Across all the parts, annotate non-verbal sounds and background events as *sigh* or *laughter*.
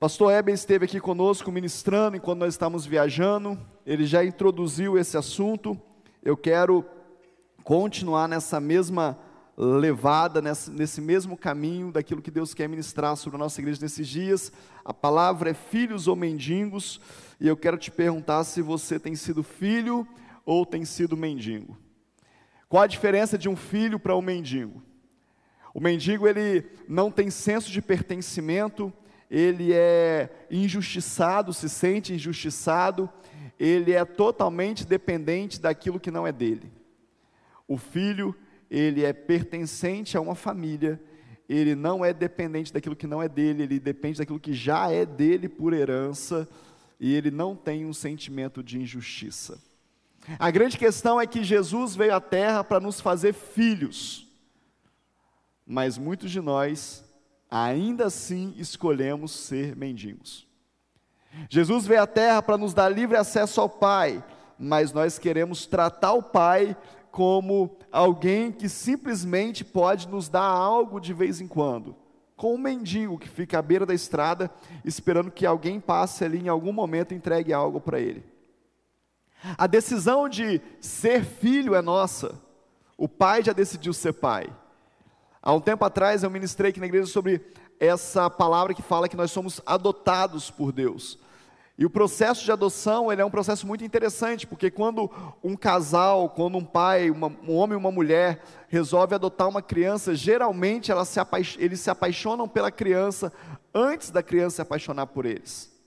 Pastor Eben esteve aqui conosco ministrando enquanto nós estávamos viajando, ele já introduziu esse assunto. Eu quero continuar nessa mesma levada, nesse, nesse mesmo caminho daquilo que Deus quer ministrar sobre a nossa igreja nesses dias. A palavra é filhos ou mendigos, e eu quero te perguntar se você tem sido filho ou tem sido mendigo. Qual a diferença de um filho para um mendigo? O mendigo ele não tem senso de pertencimento, ele é injustiçado, se sente injustiçado, ele é totalmente dependente daquilo que não é dele. O filho, ele é pertencente a uma família, ele não é dependente daquilo que não é dele, ele depende daquilo que já é dele por herança, e ele não tem um sentimento de injustiça. A grande questão é que Jesus veio à terra para nos fazer filhos, mas muitos de nós ainda assim escolhemos ser mendigos. Jesus veio à terra para nos dar livre acesso ao Pai, mas nós queremos tratar o Pai como alguém que simplesmente pode nos dar algo de vez em quando, como um mendigo que fica à beira da estrada esperando que alguém passe ali em algum momento e entregue algo para ele. A decisão de ser filho é nossa. O pai já decidiu ser pai. Há um tempo atrás eu ministrei aqui na igreja sobre essa palavra que fala que nós somos adotados por Deus. E o processo de adoção ele é um processo muito interessante, porque quando um casal, quando um pai, uma, um homem e uma mulher resolve adotar uma criança, geralmente se eles se apaixonam pela criança antes da criança se apaixonar por eles.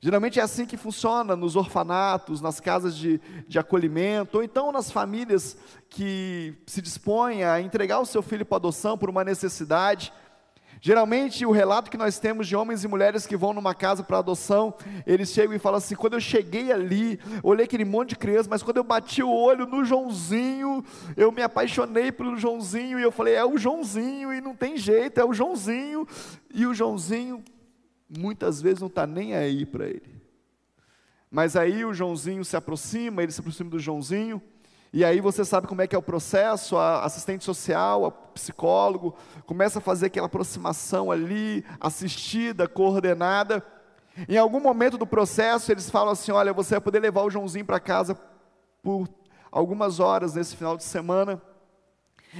Geralmente é assim que funciona nos orfanatos, nas casas de, de acolhimento, ou então nas famílias que se dispõem a entregar o seu filho para adoção por uma necessidade. Geralmente, o relato que nós temos de homens e mulheres que vão numa casa para adoção, eles chegam e falam assim: quando eu cheguei ali, olhei aquele monte de criança, mas quando eu bati o olho no Joãozinho, eu me apaixonei pelo Joãozinho, e eu falei: é o Joãozinho, e não tem jeito, é o Joãozinho, e o Joãozinho muitas vezes não está nem aí para ele. Mas aí o Joãozinho se aproxima, ele se aproxima do Joãozinho, e aí você sabe como é que é o processo, a assistente social, a psicólogo, começa a fazer aquela aproximação ali, assistida, coordenada. Em algum momento do processo, eles falam assim: olha, você vai poder levar o Joãozinho para casa por algumas horas nesse final de semana.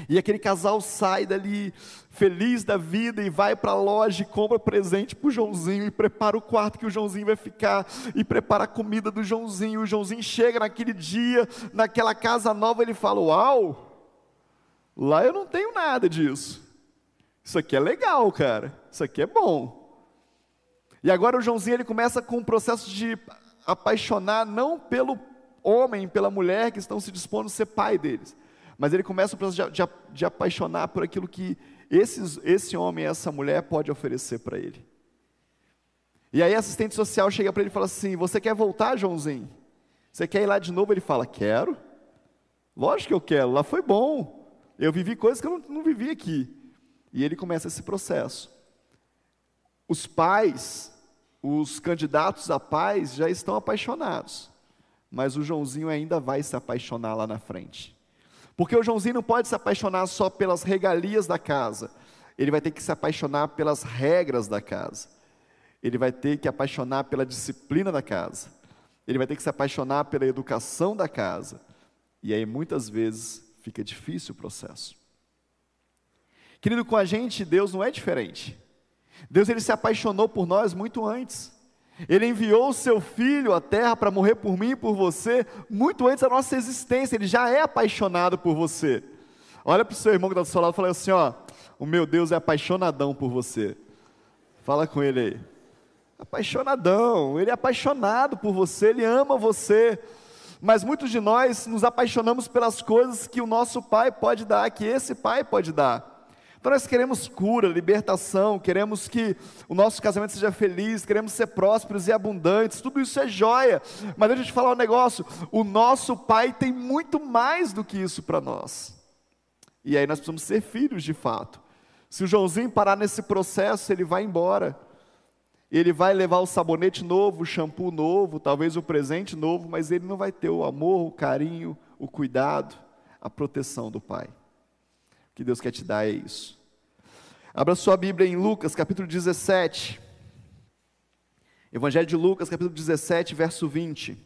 E aquele casal sai dali feliz da vida e vai para a loja e compra presente para o Joãozinho e prepara o quarto que o Joãozinho vai ficar e prepara a comida do Joãozinho. O Joãozinho chega naquele dia, naquela casa nova, ele fala: Uau, lá eu não tenho nada disso. Isso aqui é legal, cara. Isso aqui é bom. E agora o Joãozinho ele começa com um processo de apaixonar não pelo homem, pela mulher que estão se dispondo a ser pai deles mas ele começa o processo de, de, de apaixonar por aquilo que esses, esse homem, essa mulher pode oferecer para ele. E aí a assistente social chega para ele e fala assim: Você quer voltar, Joãozinho? Você quer ir lá de novo? Ele fala: Quero. Lógico que eu quero, lá foi bom. Eu vivi coisas que eu não, não vivi aqui. E ele começa esse processo. Os pais, os candidatos a pais já estão apaixonados, mas o Joãozinho ainda vai se apaixonar lá na frente. Porque o Joãozinho não pode se apaixonar só pelas regalias da casa, ele vai ter que se apaixonar pelas regras da casa, ele vai ter que apaixonar pela disciplina da casa, ele vai ter que se apaixonar pela educação da casa, e aí muitas vezes fica difícil o processo. Querido, com a gente, Deus não é diferente. Deus ele se apaixonou por nós muito antes. Ele enviou o seu filho à terra para morrer por mim e por você, muito antes da nossa existência, ele já é apaixonado por você. Olha para o seu irmão que está do seu lado e fala assim: ó, o meu Deus é apaixonadão por você. Fala com ele aí. Apaixonadão, ele é apaixonado por você, ele ama você. Mas muitos de nós nos apaixonamos pelas coisas que o nosso pai pode dar, que esse pai pode dar. Então nós queremos cura, libertação, queremos que o nosso casamento seja feliz, queremos ser prósperos e abundantes, tudo isso é joia. Mas deixa eu te falar um negócio: o nosso Pai tem muito mais do que isso para nós. E aí nós precisamos ser filhos de fato. Se o Joãozinho parar nesse processo, ele vai embora. Ele vai levar o sabonete novo, o shampoo novo, talvez o presente novo, mas ele não vai ter o amor, o carinho, o cuidado, a proteção do Pai que Deus quer te dar é isso. Abra sua Bíblia em Lucas capítulo 17. Evangelho de Lucas, capítulo 17, verso 20.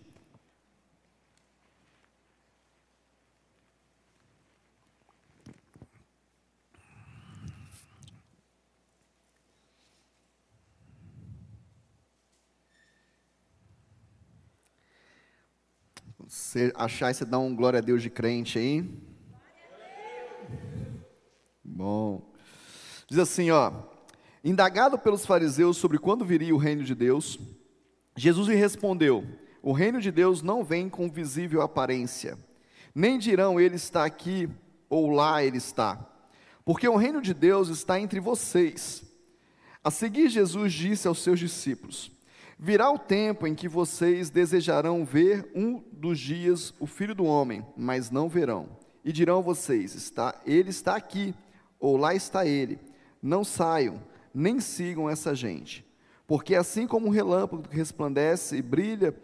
Você achar você dá um glória a Deus de crente aí? Bom. Diz assim, ó. Indagado pelos fariseus sobre quando viria o reino de Deus, Jesus lhe respondeu: O reino de Deus não vem com visível aparência, nem dirão ele está aqui ou lá ele está, porque o reino de Deus está entre vocês. A seguir, Jesus disse aos seus discípulos: Virá o tempo em que vocês desejarão ver um dos dias o Filho do Homem, mas não verão. E dirão vocês: está, Ele está aqui, ou lá está ele. Não saiam, nem sigam essa gente. Porque assim como um relâmpago que resplandece e brilha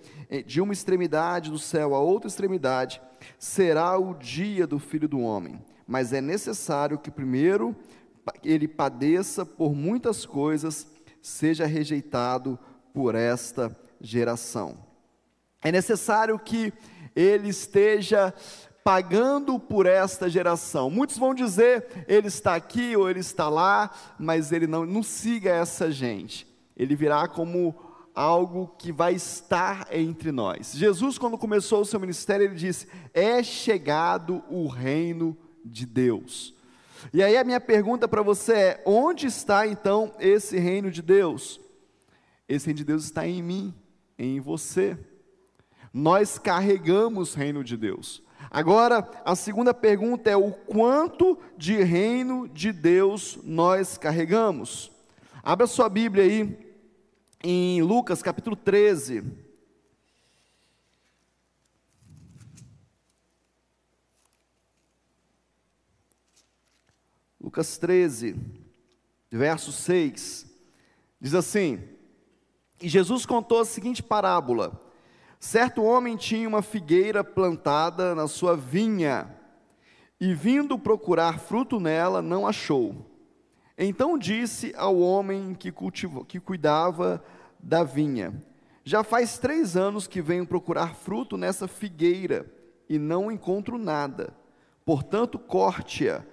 de uma extremidade do céu a outra extremidade, será o dia do Filho do Homem. Mas é necessário que primeiro ele padeça por muitas coisas, seja rejeitado por esta geração. É necessário que ele esteja pagando por esta geração. Muitos vão dizer, ele está aqui ou ele está lá, mas ele não, não siga essa gente. Ele virá como algo que vai estar entre nós. Jesus, quando começou o seu ministério, ele disse: É chegado o reino de Deus. E aí a minha pergunta para você é: onde está então esse reino de Deus? Esse reino de Deus está em mim, em você. Nós carregamos o reino de Deus. Agora, a segunda pergunta é: o quanto de reino de Deus nós carregamos? Abra sua Bíblia aí em Lucas capítulo 13. Lucas 13, verso 6, diz assim: e Jesus contou a seguinte parábola: Certo homem tinha uma figueira plantada na sua vinha, e vindo procurar fruto nela, não achou. Então disse ao homem que, cultivou, que cuidava da vinha: Já faz três anos que venho procurar fruto nessa figueira, e não encontro nada. Portanto, corte-a,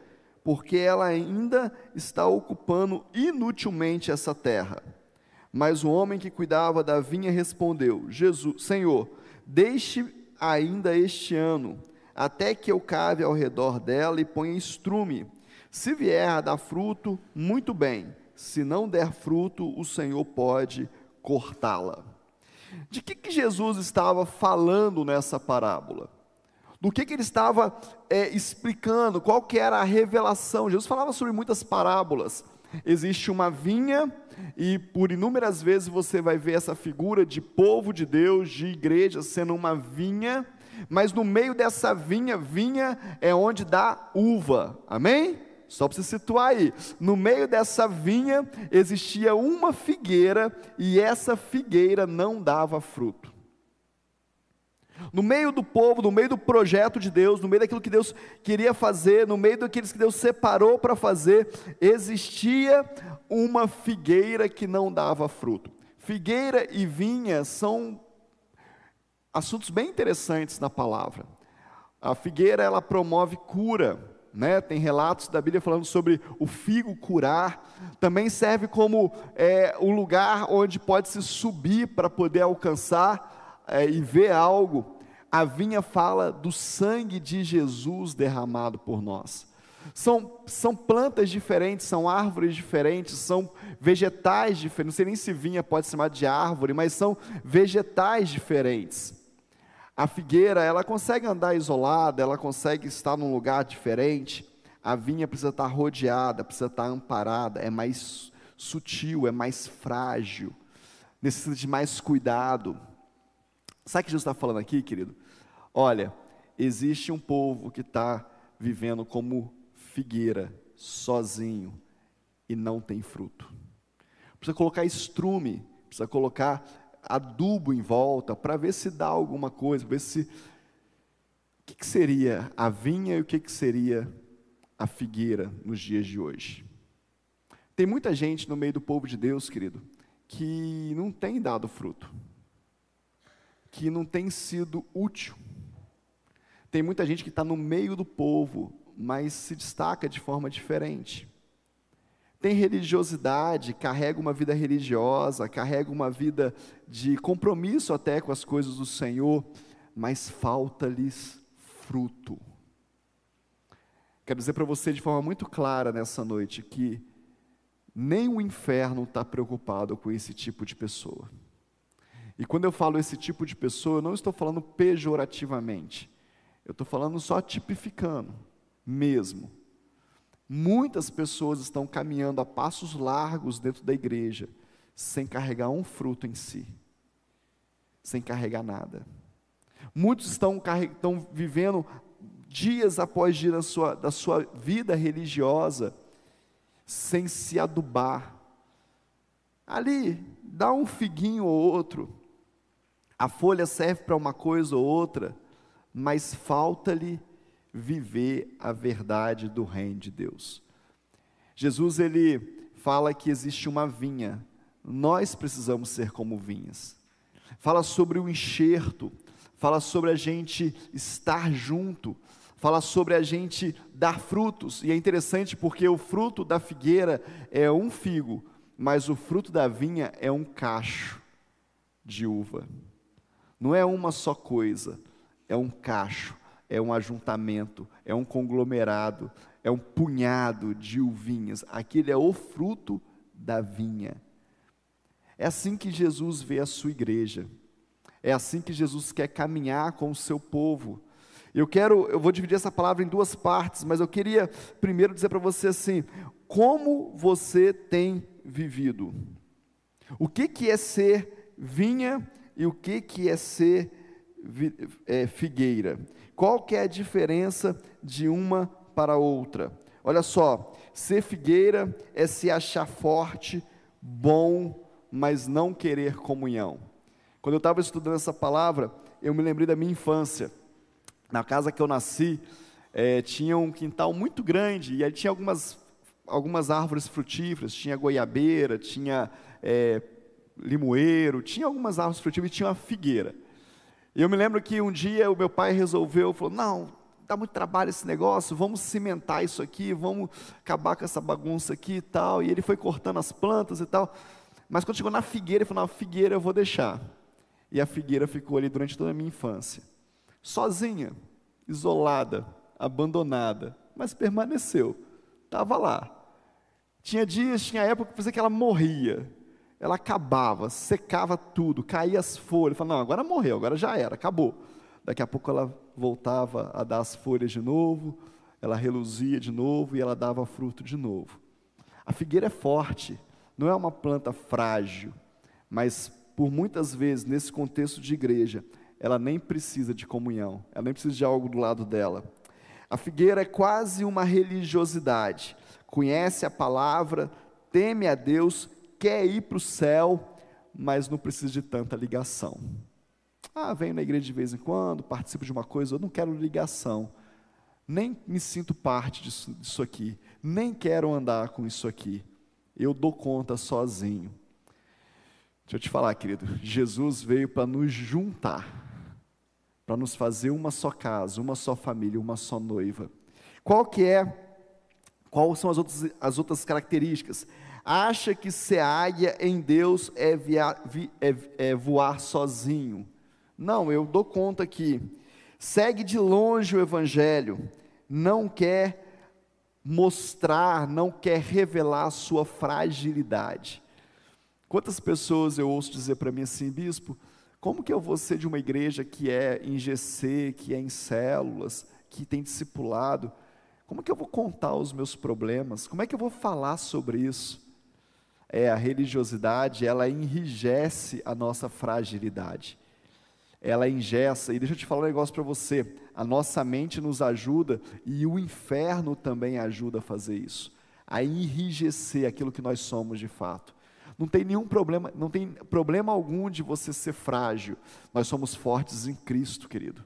porque ela ainda está ocupando inutilmente essa terra. Mas o homem que cuidava da vinha respondeu: Jesus, Senhor, deixe ainda este ano, até que eu cave ao redor dela e ponha estrume. Se vier a dar fruto, muito bem. Se não der fruto, o Senhor pode cortá-la. De que, que Jesus estava falando nessa parábola? Do que, que ele estava é, explicando? Qual que era a revelação? Jesus falava sobre muitas parábolas. Existe uma vinha e por inúmeras vezes você vai ver essa figura de povo de Deus, de igreja, sendo uma vinha, mas no meio dessa vinha, vinha é onde dá uva, amém? Só para você situar aí, no meio dessa vinha existia uma figueira e essa figueira não dava fruto. No meio do povo, no meio do projeto de Deus, no meio daquilo que Deus queria fazer, no meio daqueles que Deus separou para fazer, existia uma figueira que não dava fruto. Figueira e vinha são assuntos bem interessantes na palavra. A figueira ela promove cura, né? Tem relatos da Bíblia falando sobre o figo curar. Também serve como é, o lugar onde pode se subir para poder alcançar é, e ver algo. A vinha fala do sangue de Jesus derramado por nós. São, são plantas diferentes, são árvores diferentes, são vegetais diferentes. Não sei nem se vinha pode ser chamada de árvore, mas são vegetais diferentes. A figueira, ela consegue andar isolada, ela consegue estar num lugar diferente. A vinha precisa estar rodeada, precisa estar amparada, é mais sutil, é mais frágil, necessita de mais cuidado. Sabe o que Jesus está falando aqui, querido? Olha, existe um povo que está vivendo como figueira, sozinho, e não tem fruto. Precisa colocar estrume, precisa colocar adubo em volta para ver se dá alguma coisa, ver se. O que, que seria a vinha e o que, que seria a figueira nos dias de hoje? Tem muita gente no meio do povo de Deus, querido, que não tem dado fruto, que não tem sido útil. Tem muita gente que está no meio do povo, mas se destaca de forma diferente. Tem religiosidade, carrega uma vida religiosa, carrega uma vida de compromisso até com as coisas do Senhor, mas falta-lhes fruto. Quero dizer para você de forma muito clara nessa noite que nem o inferno está preocupado com esse tipo de pessoa. E quando eu falo esse tipo de pessoa, eu não estou falando pejorativamente, eu estou falando só tipificando, mesmo. Muitas pessoas estão caminhando a passos largos dentro da igreja, sem carregar um fruto em si, sem carregar nada. Muitos estão, estão vivendo dias após dias da sua, da sua vida religiosa, sem se adubar. Ali, dá um figuinho ou outro, a folha serve para uma coisa ou outra, mas falta-lhe viver a verdade do reino de Deus. Jesus ele fala que existe uma vinha, nós precisamos ser como vinhas. Fala sobre o enxerto, fala sobre a gente estar junto, fala sobre a gente dar frutos, e é interessante porque o fruto da figueira é um figo, mas o fruto da vinha é um cacho de uva. Não é uma só coisa, é um cacho, é um ajuntamento, é um conglomerado, é um punhado de uvinhas. Aquele é o fruto da vinha. É assim que Jesus vê a sua igreja. É assim que Jesus quer caminhar com o seu povo. Eu quero, eu vou dividir essa palavra em duas partes, mas eu queria primeiro dizer para você assim: como você tem vivido? O que, que é ser vinha e o que, que é ser é, figueira? Qual que é a diferença de uma para outra? Olha só, ser figueira é se achar forte, bom, mas não querer comunhão. Quando eu estava estudando essa palavra, eu me lembrei da minha infância. Na casa que eu nasci, é, tinha um quintal muito grande e aí tinha algumas, algumas árvores frutíferas, tinha goiabeira, tinha é, limoeiro, tinha algumas árvores frutíferas e tinha uma figueira. E eu me lembro que um dia o meu pai resolveu, falou, não, dá muito trabalho esse negócio, vamos cimentar isso aqui, vamos acabar com essa bagunça aqui e tal. E ele foi cortando as plantas e tal. Mas quando chegou na figueira, ele falou, não, a figueira eu vou deixar. E a figueira ficou ali durante toda a minha infância sozinha, isolada, abandonada, mas permaneceu, estava lá. Tinha dias, tinha época que que ela morria, ela acabava, secava tudo, caía as folhas, falava, não, agora morreu, agora já era, acabou. Daqui a pouco ela voltava a dar as folhas de novo, ela reluzia de novo e ela dava fruto de novo. A figueira é forte, não é uma planta frágil, mas por muitas vezes, nesse contexto de igreja, ela nem precisa de comunhão, ela nem precisa de algo do lado dela. A figueira é quase uma religiosidade, conhece a palavra, teme a Deus, quer ir para o céu, mas não precisa de tanta ligação. Ah, venho na igreja de vez em quando, participo de uma coisa, eu não quero ligação, nem me sinto parte disso, disso aqui, nem quero andar com isso aqui, eu dou conta sozinho. Deixa eu te falar, querido, Jesus veio para nos juntar para nos fazer uma só casa, uma só família, uma só noiva. Qual que é? Quais são as outras, as outras características? Acha que ser águia em Deus é, via, é, é voar sozinho? Não, eu dou conta que segue de longe o Evangelho, não quer mostrar, não quer revelar a sua fragilidade. Quantas pessoas eu ouço dizer para mim assim, bispo, como que eu vou ser de uma igreja que é em GC, que é em células, que tem discipulado? Como que eu vou contar os meus problemas? Como é que eu vou falar sobre isso? É, a religiosidade, ela enrijece a nossa fragilidade. Ela engessa, e deixa eu te falar um negócio para você, a nossa mente nos ajuda e o inferno também ajuda a fazer isso, a enrijecer aquilo que nós somos de fato. Não tem nenhum problema, não tem problema algum de você ser frágil. Nós somos fortes em Cristo, querido.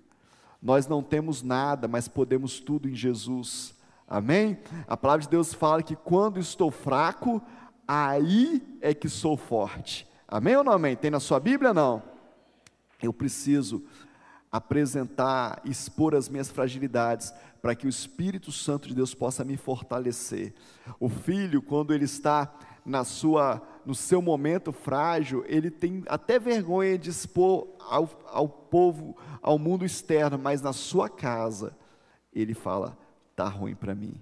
Nós não temos nada, mas podemos tudo em Jesus. Amém? A palavra de Deus fala que quando estou fraco, aí é que sou forte. Amém ou não amém? Tem na sua Bíblia? Não. Eu preciso apresentar, expor as minhas fragilidades, para que o Espírito Santo de Deus possa me fortalecer. O filho, quando ele está na sua, no seu momento frágil, ele tem até vergonha de expor ao, ao povo, ao mundo externo, mas na sua casa, ele fala: está ruim para mim,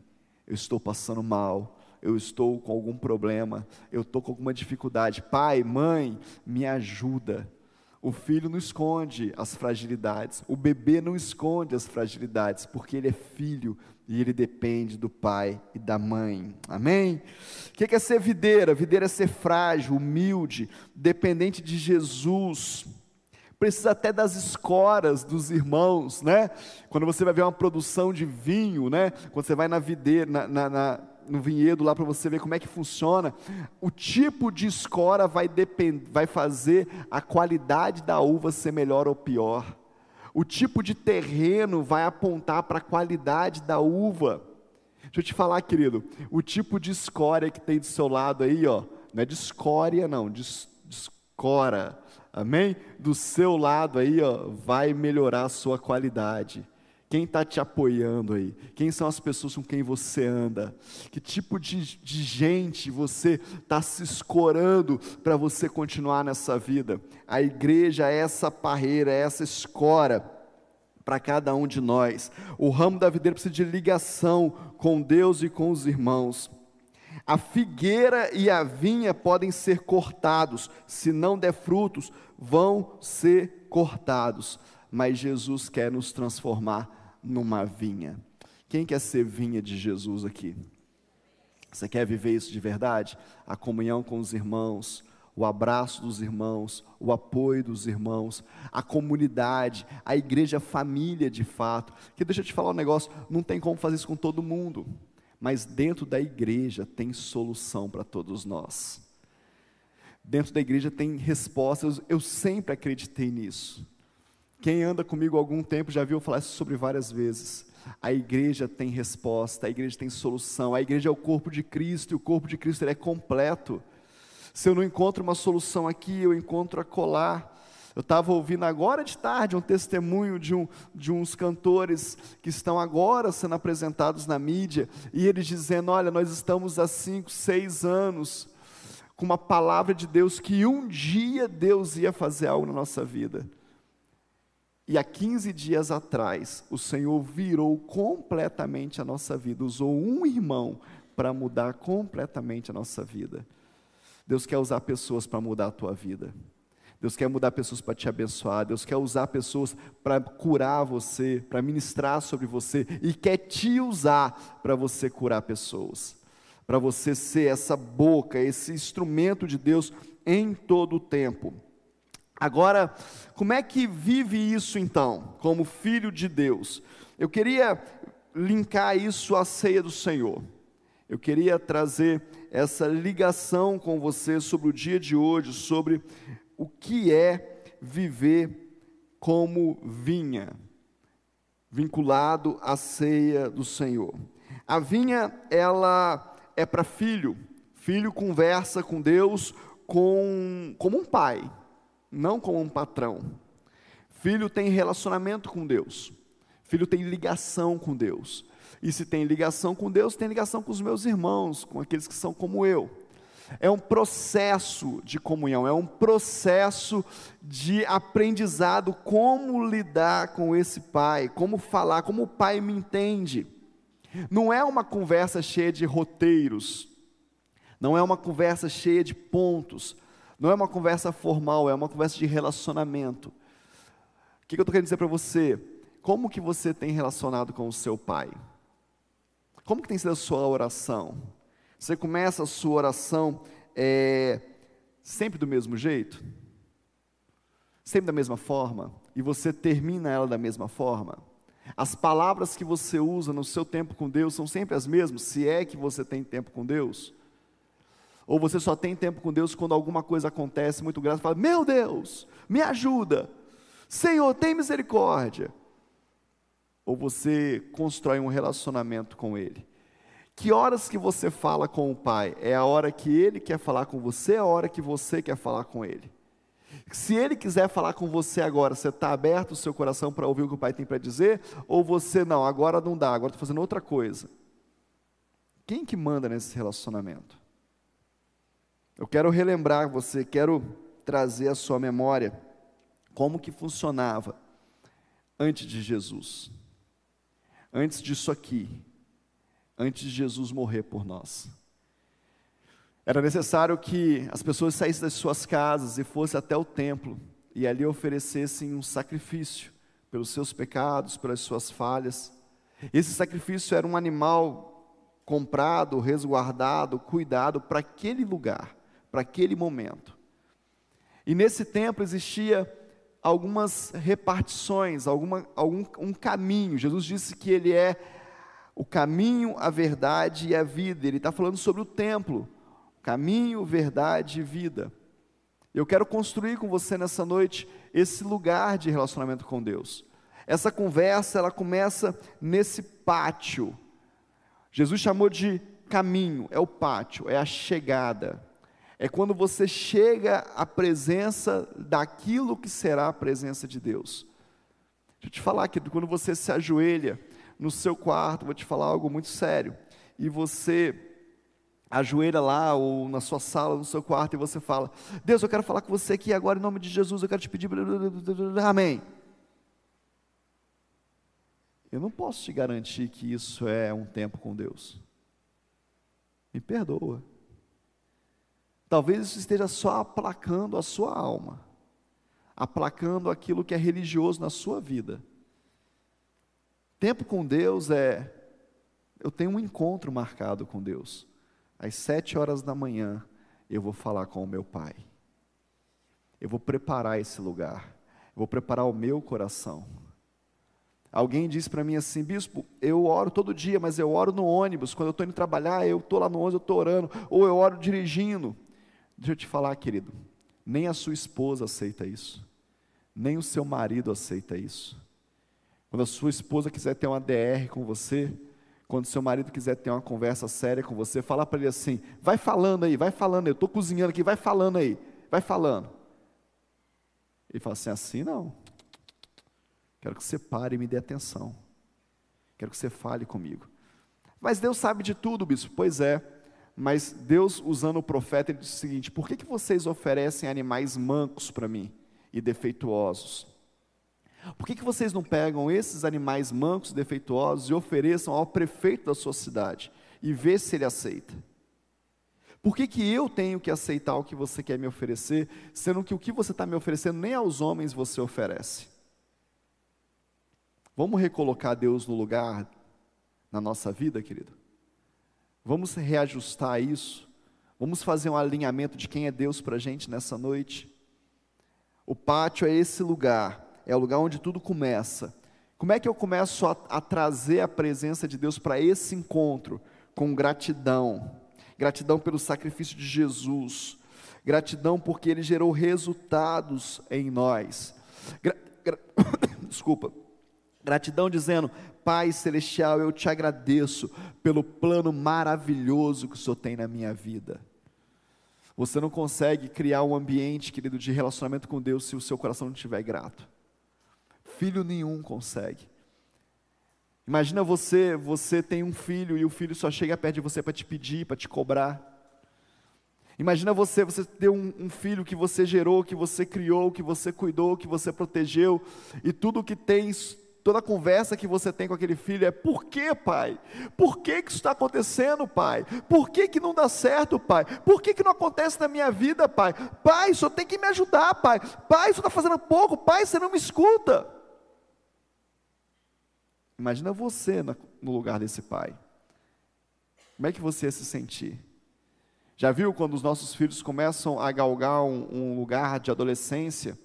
eu estou passando mal, eu estou com algum problema, eu estou com alguma dificuldade. Pai, mãe, me ajuda. O filho não esconde as fragilidades, o bebê não esconde as fragilidades, porque ele é filho e ele depende do pai e da mãe. Amém? O que é ser videira? Videira é ser frágil, humilde, dependente de Jesus. Precisa até das escoras dos irmãos, né? Quando você vai ver uma produção de vinho, né? Quando você vai na videira, na, na, na no vinhedo lá para você ver como é que funciona. O tipo de escora vai, depend, vai fazer a qualidade da uva ser melhor ou pior. O tipo de terreno vai apontar para a qualidade da uva. Deixa eu te falar, querido, o tipo de escória que tem do seu lado aí, ó, não é de escória, não, de, de escora, amém? Do seu lado aí, ó, vai melhorar a sua qualidade. Quem está te apoiando aí? Quem são as pessoas com quem você anda? Que tipo de, de gente você está se escorando para você continuar nessa vida? A igreja é essa parreira, é essa escora para cada um de nós. O ramo da videira precisa de ligação com Deus e com os irmãos. A figueira e a vinha podem ser cortados, se não der frutos, vão ser cortados. Mas Jesus quer nos transformar numa vinha. Quem quer ser vinha de Jesus aqui? Você quer viver isso de verdade? A comunhão com os irmãos, o abraço dos irmãos, o apoio dos irmãos, a comunidade, a igreja família de fato. Que deixa eu te falar um negócio, não tem como fazer isso com todo mundo, mas dentro da igreja tem solução para todos nós. Dentro da igreja tem respostas, eu sempre acreditei nisso. Quem anda comigo há algum tempo já viu falar isso sobre várias vezes. A igreja tem resposta, a igreja tem solução, a igreja é o corpo de Cristo e o corpo de Cristo é completo. Se eu não encontro uma solução aqui, eu encontro a colar. Eu estava ouvindo agora de tarde um testemunho de, um, de uns cantores que estão agora sendo apresentados na mídia, e eles dizendo: Olha, nós estamos há cinco, seis anos com uma palavra de Deus que um dia Deus ia fazer algo na nossa vida. E há 15 dias atrás, o Senhor virou completamente a nossa vida, usou um irmão para mudar completamente a nossa vida. Deus quer usar pessoas para mudar a tua vida. Deus quer mudar pessoas para te abençoar. Deus quer usar pessoas para curar você, para ministrar sobre você e quer te usar para você curar pessoas. Para você ser essa boca, esse instrumento de Deus em todo o tempo. Agora, como é que vive isso então, como filho de Deus? Eu queria linkar isso à ceia do Senhor. Eu queria trazer essa ligação com você sobre o dia de hoje, sobre o que é viver como vinha, vinculado à ceia do Senhor. A vinha, ela é para filho. Filho conversa com Deus com, como um pai não como um patrão. Filho tem relacionamento com Deus. Filho tem ligação com Deus. E se tem ligação com Deus, tem ligação com os meus irmãos, com aqueles que são como eu. É um processo de comunhão, é um processo de aprendizado como lidar com esse pai, como falar, como o pai me entende. Não é uma conversa cheia de roteiros, não é uma conversa cheia de pontos, não é uma conversa formal, é uma conversa de relacionamento. O que, eu estou querendo dizer para você? Como que você tem relacionado com o seu pai? Como que tem sido a sua oração? Você começa a sua oração é, sempre do mesmo jeito? Sempre da mesma forma? E você termina ela da mesma forma? As palavras que você usa no seu tempo com Deus são sempre as mesmas, se é que você tem tempo com Deus? Ou você só tem tempo com Deus quando alguma coisa acontece muito grave, fala: Meu Deus, me ajuda. Senhor, tem misericórdia. Ou você constrói um relacionamento com Ele. Que horas que você fala com o Pai? É a hora que Ele quer falar com você, é a hora que você quer falar com Ele. Se Ele quiser falar com você agora, você está aberto o seu coração para ouvir o que o Pai tem para dizer? Ou você, não, agora não dá, agora estou fazendo outra coisa. Quem que manda nesse relacionamento? Eu quero relembrar você, quero trazer à sua memória como que funcionava antes de Jesus. Antes disso aqui, antes de Jesus morrer por nós. Era necessário que as pessoas saíssem das suas casas e fossem até o templo e ali oferecessem um sacrifício pelos seus pecados, pelas suas falhas. Esse sacrifício era um animal comprado, resguardado, cuidado para aquele lugar, para aquele momento. E nesse templo existia algumas repartições, alguma, algum um caminho. Jesus disse que ele é o caminho, a verdade e a vida. Ele está falando sobre o templo, caminho, verdade e vida. Eu quero construir com você nessa noite esse lugar de relacionamento com Deus. Essa conversa, ela começa nesse pátio Jesus chamou de caminho, é o pátio, é a chegada. É quando você chega à presença daquilo que será a presença de Deus. Deixa eu te falar que quando você se ajoelha no seu quarto, vou te falar algo muito sério, e você ajoelha lá ou na sua sala, no seu quarto, e você fala: Deus, eu quero falar com você aqui agora em nome de Jesus, eu quero te pedir. Amém. Eu não posso te garantir que isso é um tempo com Deus. Me perdoa. Talvez isso esteja só aplacando a sua alma, aplacando aquilo que é religioso na sua vida. Tempo com Deus é. Eu tenho um encontro marcado com Deus. Às sete horas da manhã, eu vou falar com o meu Pai. Eu vou preparar esse lugar. Eu vou preparar o meu coração Alguém disse para mim assim, bispo, eu oro todo dia, mas eu oro no ônibus. Quando eu estou indo trabalhar, eu estou lá no ônibus, eu estou orando, ou eu oro dirigindo. Deixa eu te falar, querido, nem a sua esposa aceita isso, nem o seu marido aceita isso. Quando a sua esposa quiser ter uma DR com você, quando seu marido quiser ter uma conversa séria com você, fala para ele assim: vai falando aí, vai falando, eu estou cozinhando aqui, vai falando aí, vai falando. Ele fala assim: assim não. Quero que você pare e me dê atenção. Quero que você fale comigo. Mas Deus sabe de tudo, bispo. Pois é. Mas Deus, usando o profeta, ele disse o seguinte: Por que, que vocês oferecem animais mancos para mim e defeituosos? Por que, que vocês não pegam esses animais mancos e defeituosos e ofereçam ao prefeito da sua cidade e vê se ele aceita? Por que, que eu tenho que aceitar o que você quer me oferecer, sendo que o que você está me oferecendo nem aos homens você oferece? Vamos recolocar Deus no lugar na nossa vida, querido? Vamos reajustar isso? Vamos fazer um alinhamento de quem é Deus para a gente nessa noite? O pátio é esse lugar, é o lugar onde tudo começa. Como é que eu começo a, a trazer a presença de Deus para esse encontro? Com gratidão. Gratidão pelo sacrifício de Jesus. Gratidão porque ele gerou resultados em nós. Gra, gra, *coughs* desculpa Gratidão dizendo: Pai Celestial, eu te agradeço pelo plano maravilhoso que o Senhor tem na minha vida. Você não consegue criar um ambiente, querido, de relacionamento com Deus se o seu coração não estiver grato. Filho nenhum consegue. Imagina você, você tem um filho e o filho só chega perto de você para te pedir, para te cobrar. Imagina você, você ter um, um, filho que você gerou, que você criou, que você cuidou, que você protegeu, e tudo que tens Toda conversa que você tem com aquele filho é: por que, pai? Por que, que isso está acontecendo, pai? Por que, que não dá certo, pai? Por que, que não acontece na minha vida, pai? Pai, só tem que me ajudar, pai. Pai, isso está fazendo pouco, pai, você não me escuta. Imagina você no lugar desse pai. Como é que você ia se sentir? Já viu quando os nossos filhos começam a galgar um, um lugar de adolescência?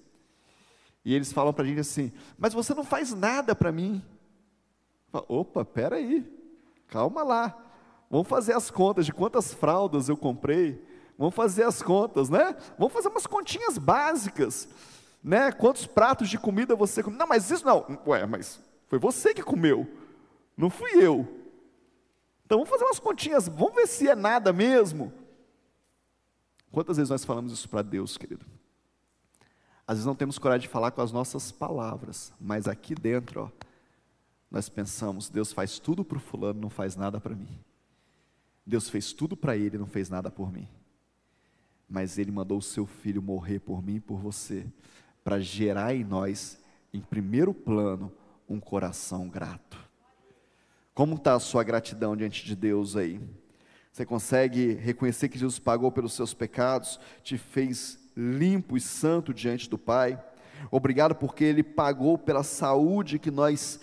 E eles falam para a gente assim: Mas você não faz nada para mim. Falo, Opa, peraí, calma lá. Vamos fazer as contas de quantas fraldas eu comprei. Vamos fazer as contas, né? Vamos fazer umas continhas básicas, né? Quantos pratos de comida você comeu? Não, mas isso não. Ué, mas foi você que comeu, não fui eu. Então vamos fazer umas continhas, vamos ver se é nada mesmo. Quantas vezes nós falamos isso para Deus, querido? Às vezes não temos coragem de falar com as nossas palavras, mas aqui dentro, ó, nós pensamos: Deus faz tudo para o fulano, não faz nada para mim. Deus fez tudo para ele, não fez nada por mim. Mas ele mandou o seu filho morrer por mim e por você, para gerar em nós, em primeiro plano, um coração grato. Como está a sua gratidão diante de Deus aí? Você consegue reconhecer que Jesus pagou pelos seus pecados, te fez limpo e santo diante do Pai? Obrigado porque Ele pagou pela saúde que nós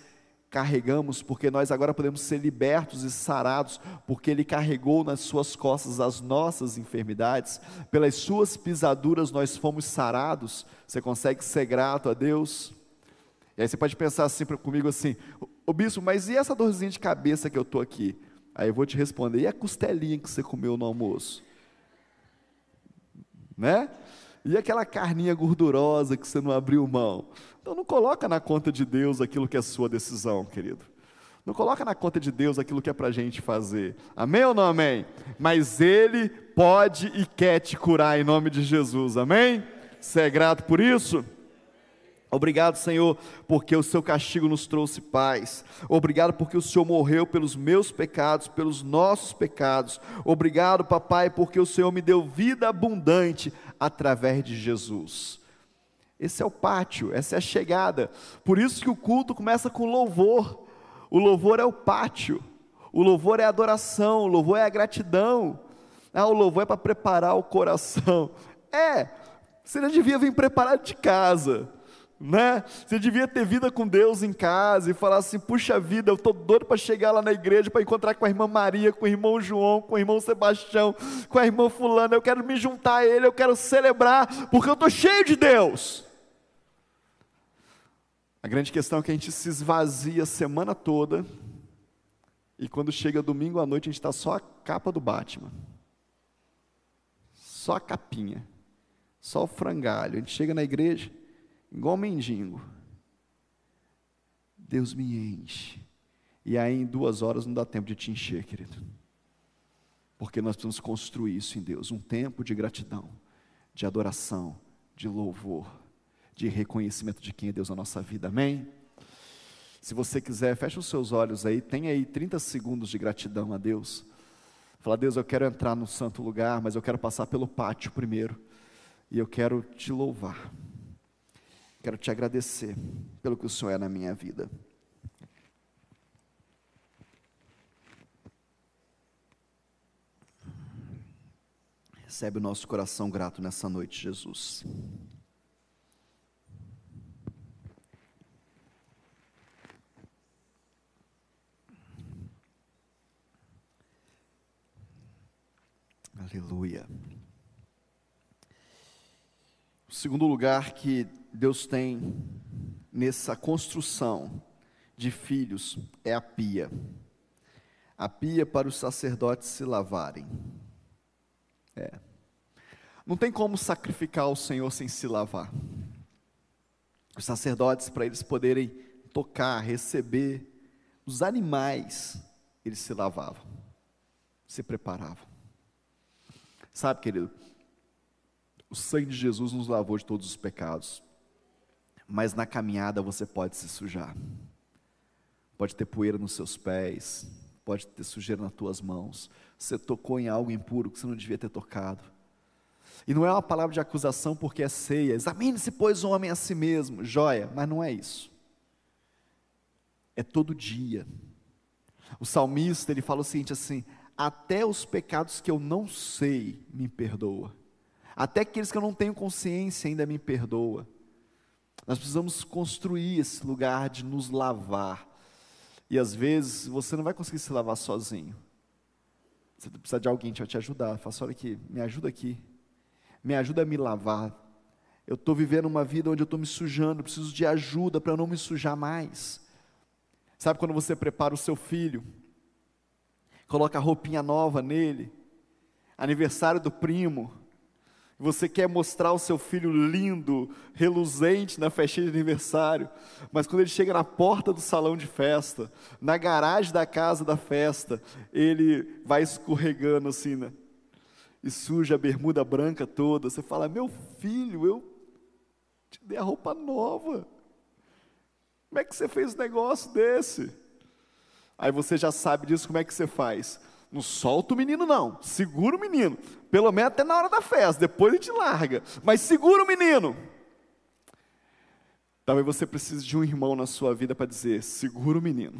carregamos, porque nós agora podemos ser libertos e sarados, porque Ele carregou nas Suas costas as nossas enfermidades, pelas Suas pisaduras nós fomos sarados. Você consegue ser grato a Deus? E aí você pode pensar assim comigo assim, ô bispo, mas e essa dorzinha de cabeça que eu estou aqui? Aí eu vou te responder: e a costelinha que você comeu no almoço? Né? E aquela carninha gordurosa que você não abriu mão? Então não coloca na conta de Deus aquilo que é sua decisão, querido. Não coloca na conta de Deus aquilo que é para a gente fazer. Amém ou não amém? Mas Ele pode e quer te curar em nome de Jesus. Amém? Você é grato por isso? Obrigado, Senhor, porque o seu castigo nos trouxe paz. Obrigado porque o Senhor morreu pelos meus pecados, pelos nossos pecados. Obrigado, papai, porque o Senhor me deu vida abundante através de Jesus. Esse é o pátio, essa é a chegada. Por isso que o culto começa com louvor. O louvor é o pátio. O louvor é a adoração, o louvor é a gratidão. Ah, o louvor é para preparar o coração. É, você já devia vir preparado de casa né? Você devia ter vida com Deus em casa e falar assim: puxa vida, eu estou doido para chegar lá na igreja para encontrar com a irmã Maria, com o irmão João, com o irmão Sebastião, com a irmã Fulana. Eu quero me juntar a ele, eu quero celebrar, porque eu estou cheio de Deus. A grande questão é que a gente se esvazia a semana toda e quando chega domingo à noite a gente está só a capa do Batman, só a capinha, só o frangalho. A gente chega na igreja igual mendigo. Deus me enche. E aí em duas horas não dá tempo de te encher, querido. Porque nós precisamos construir isso em Deus, um tempo de gratidão, de adoração, de louvor, de reconhecimento de quem é Deus na nossa vida. Amém? Se você quiser, feche os seus olhos aí, tem aí 30 segundos de gratidão a Deus. Fala, Deus, eu quero entrar no santo lugar, mas eu quero passar pelo pátio primeiro. E eu quero te louvar. Quero te agradecer pelo que o Senhor é na minha vida. Recebe o nosso coração grato nessa noite, Jesus. Aleluia. O segundo lugar que Deus tem nessa construção de filhos é a pia. A pia para os sacerdotes se lavarem. É. Não tem como sacrificar o Senhor sem se lavar. Os sacerdotes, para eles poderem tocar, receber os animais, eles se lavavam, se preparavam. Sabe, querido, o sangue de Jesus nos lavou de todos os pecados mas na caminhada você pode se sujar. Pode ter poeira nos seus pés, pode ter sujeira nas tuas mãos. Você tocou em algo impuro que você não devia ter tocado. E não é uma palavra de acusação porque é ceia. Examine-se, pois, o homem a si mesmo. Joia, mas não é isso. É todo dia. O salmista, ele fala o seguinte assim: até os pecados que eu não sei, me perdoa. Até aqueles que eu não tenho consciência ainda me perdoa. Nós precisamos construir esse lugar de nos lavar. E às vezes você não vai conseguir se lavar sozinho. Você precisa de alguém vai te ajudar. Fala assim, olha aqui, me ajuda aqui. Me ajuda a me lavar. Eu estou vivendo uma vida onde eu estou me sujando, preciso de ajuda para não me sujar mais. Sabe quando você prepara o seu filho, coloca a roupinha nova nele, aniversário do primo, Você quer mostrar o seu filho lindo, reluzente na festinha de aniversário, mas quando ele chega na porta do salão de festa, na garagem da casa da festa, ele vai escorregando assim, né? E suja a bermuda branca toda. Você fala: Meu filho, eu te dei a roupa nova. Como é que você fez um negócio desse? Aí você já sabe disso, como é que você faz? Não solta o menino, não. Segura o menino. Pelo menos até na hora da festa. Depois a gente larga. Mas segura o menino. Talvez você precise de um irmão na sua vida para dizer: segura o menino.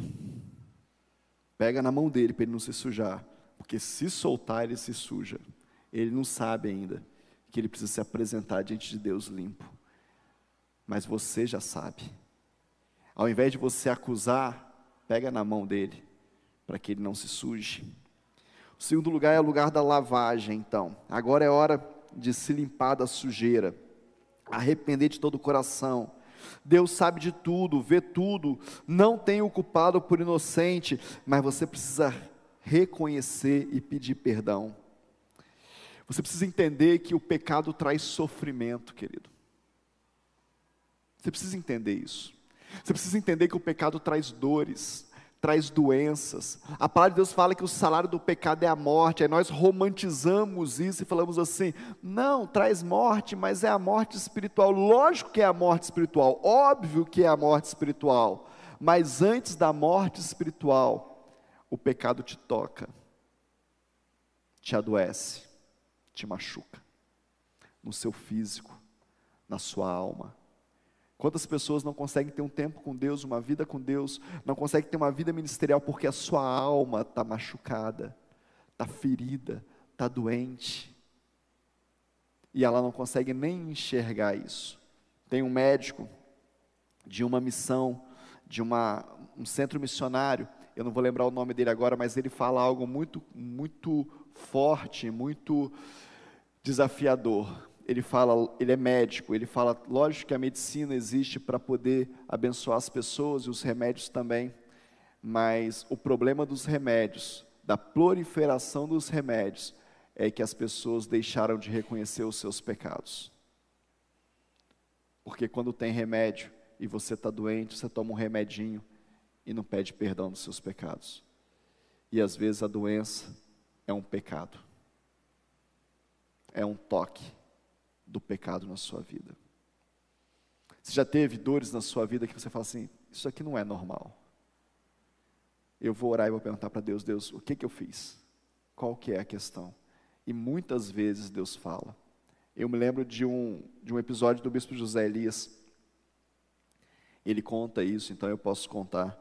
Pega na mão dele para ele não se sujar. Porque se soltar, ele se suja. Ele não sabe ainda que ele precisa se apresentar diante de Deus limpo. Mas você já sabe. Ao invés de você acusar, pega na mão dele, para que ele não se suje. O segundo lugar é o lugar da lavagem, então. Agora é hora de se limpar da sujeira, arrepender de todo o coração. Deus sabe de tudo, vê tudo, não tem o culpado por inocente, mas você precisa reconhecer e pedir perdão. Você precisa entender que o pecado traz sofrimento, querido. Você precisa entender isso. Você precisa entender que o pecado traz dores, traz doenças. A palavra de Deus fala que o salário do pecado é a morte. Aí nós romantizamos isso e falamos assim: não, traz morte, mas é a morte espiritual. Lógico que é a morte espiritual, óbvio que é a morte espiritual. Mas antes da morte espiritual, o pecado te toca, te adoece, te machuca, no seu físico, na sua alma Quantas pessoas não conseguem ter um tempo com Deus, uma vida com Deus, não conseguem ter uma vida ministerial porque a sua alma está machucada, está ferida, está doente. E ela não consegue nem enxergar isso. Tem um médico de uma missão, de uma, um centro missionário, eu não vou lembrar o nome dele agora, mas ele fala algo muito, muito forte, muito desafiador ele fala, ele é médico, ele fala, lógico que a medicina existe para poder abençoar as pessoas e os remédios também, mas o problema dos remédios, da proliferação dos remédios, é que as pessoas deixaram de reconhecer os seus pecados. Porque quando tem remédio e você está doente, você toma um remedinho e não pede perdão dos seus pecados. E às vezes a doença é um pecado, é um toque do pecado na sua vida. Você já teve dores na sua vida que você fala assim: Isso aqui não é normal. Eu vou orar e vou perguntar para Deus: Deus, o que, que eu fiz? Qual que é a questão? E muitas vezes Deus fala. Eu me lembro de um, de um episódio do bispo José Elias. Ele conta isso, então eu posso contar.